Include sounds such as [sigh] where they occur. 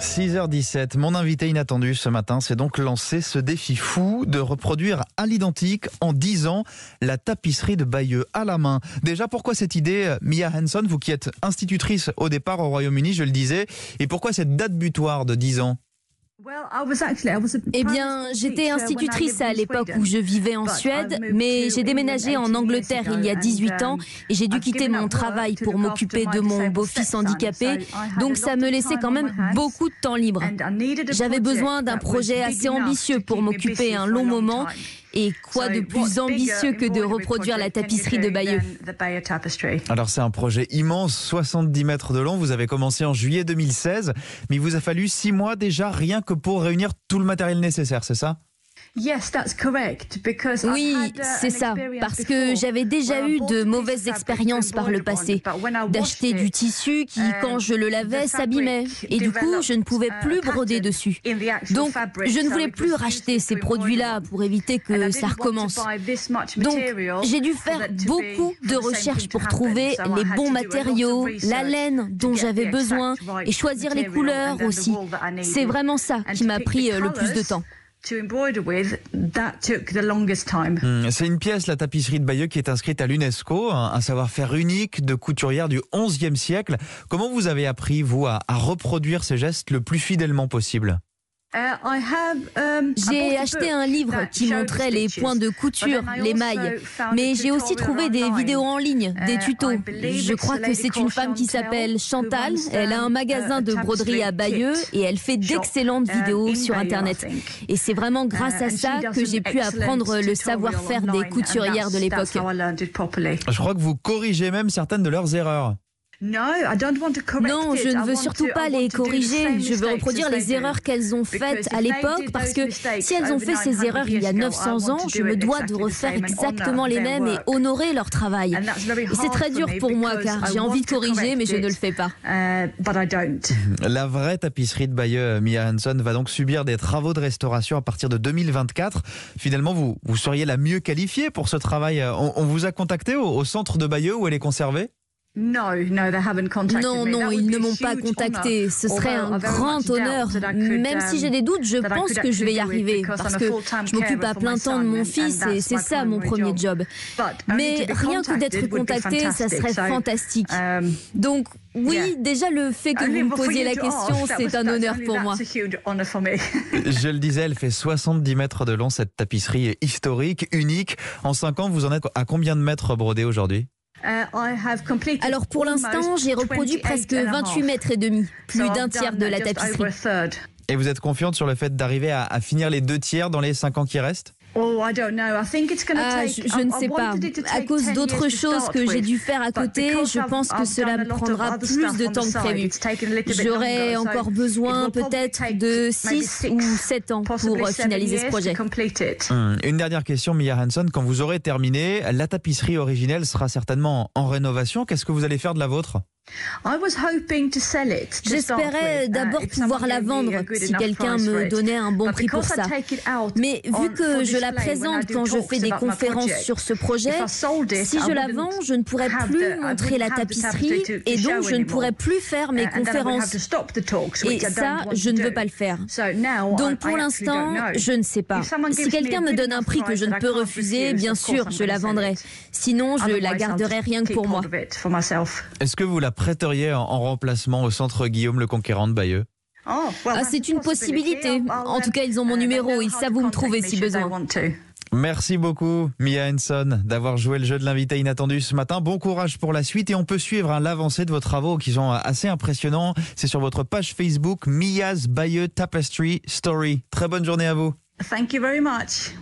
6h17, mon invité inattendu ce matin s'est donc lancé ce défi fou de reproduire à l'identique en 10 ans la tapisserie de Bayeux à la main. Déjà, pourquoi cette idée, Mia Hanson, vous qui êtes institutrice au départ au Royaume-Uni, je le disais, et pourquoi cette date butoir de 10 ans? Eh bien, j'étais institutrice à l'époque où je vivais en Suède, mais j'ai déménagé en Angleterre il y a 18 ans et j'ai dû quitter mon travail pour m'occuper de mon beau-fils handicapé, donc ça me laissait quand même beaucoup de temps libre. J'avais besoin d'un projet assez ambitieux pour m'occuper un long moment et quoi de plus ambitieux que de reproduire la tapisserie de Bayeux Alors c'est un projet immense, 70 mètres de long. Vous avez commencé en juillet 2016, mais il vous a fallu six mois déjà rien que pour réunir tout le matériel nécessaire, c'est ça? Oui, c'est ça, parce que j'avais déjà eu de mauvaises expériences par le passé, d'acheter du tissu qui, quand je le lavais, s'abîmait, et du coup, je ne pouvais plus broder dessus. Donc, je ne voulais plus racheter ces produits-là pour éviter que ça recommence. Donc, j'ai dû faire beaucoup de recherches pour trouver les bons matériaux, la laine dont j'avais besoin, et choisir les couleurs aussi. C'est vraiment ça qui m'a pris euh, le plus de temps. Hmm, c'est une pièce, la tapisserie de Bayeux, qui est inscrite à l'UNESCO, un, savoir-faire unique de couturière du XIe siècle. Comment vous avez appris, vous, à reproduire ces gestes le plus fidèlement possible? J'ai acheté un livre qui montrait les points de couture, les mailles, mais j'ai aussi trouvé des vidéos en ligne, des uh, tutos. Je crois que c'est une femme qui s'appelle Chantal. Elle a un magasin de broderie à Bayeux et elle fait d'excellentes uh, vidéos sur Internet. Et c'est vraiment grâce à ça que j'ai pu apprendre le savoir-faire des couturières de l'époque. Je crois que vous corrigez même certaines de leurs erreurs. Non, je ne veux surtout pas les corriger. Je veux reproduire les erreurs qu'elles ont faites à l'époque parce que si elles ont fait ces erreurs il y a 900 ans, je me dois de refaire exactement les mêmes et honorer leur travail. Et c'est très dur pour moi car j'ai envie de corriger mais je ne le fais pas. Uh, [laughs] La vraie tapisserie de Bayeux, Mia Hanson, va donc subir des travaux de restauration à partir de 2024. Finalement, vous, vous seriez la mieux qualifiée pour ce travail. On, vous a contacté au, au centre de Bayeux où elle est conservée? Non, non, ils ne m'ont pas contacté. Ce serait un grand honneur. Même si j'ai des doutes, je pense que je vais y arriver parce que je m'occupe à plein temps de mon fils et c'est ça mon premier job. Mais rien que d'être contacté, ça serait fantastique. Um, Donc oui, déjà le fait que vous me posiez la question, c'est un honneur pour moi. [laughs] Je le disais, elle fait 70 mètres de long, cette tapisserie historique, unique. En 5 ans, vous en êtes à combien de mètres brodés aujourd'hui? Alors pour l'instant, j'ai reproduit presque 28 mètres et demi, plus d'un tiers de la tapisserie. Et vous êtes confiante sur le fait d'arriver à, à finir les deux tiers dans les 5 ans qui restent? Oh, ah, je, ne sais pas. À cause d'autres choses que j'ai dû faire à côté, je pense que cela me prendra plus de temps que prévu. J'aurai encore besoin peut-être de 6 ou 7 ans pour finaliser ce projet. Hmm. Une dernière question, Mia Hanson. Quand vous aurez terminé, la tapisserie originelle sera certainement en rénovation. Qu'est-ce que vous allez faire de la vôtre? J'espérais uh, d'abord pouvoir la vendre si quelqu'un me donnait un bon prix pour ça. Mais vu que je la présente quand je fais des conférences sur ce projet, si je la vends, je ne pourrai plus montrer la tapisserie et donc je ne pourrai plus faire mes conférences. Et ça, je ne veux pas le faire. Donc pour l'instant, je ne sais pas. Si quelqu'un me donne un prix que je ne peux refuser, bien sûr, je la vendrai. Sinon, je la garderai rien que pour moi. Est-ce que vous la prêteriez en remplacement au centre Guillaume le Conquérant de Bayeux? Oh, ah, C'est une possibilité. En tout cas, ils ont mon numéro. Ils savent où me trouver si besoin. Merci beaucoup, Mia Henson, d'avoir joué le jeu de l'invité inattendu ce matin. Bon courage pour la suite et on peut suivre hein, l'avancée de vos travaux qui sont assez impressionnants. C'est sur votre page Facebook, Mia's Bayeux Tapestry Story. Très bonne journée à vous. Thank you very much.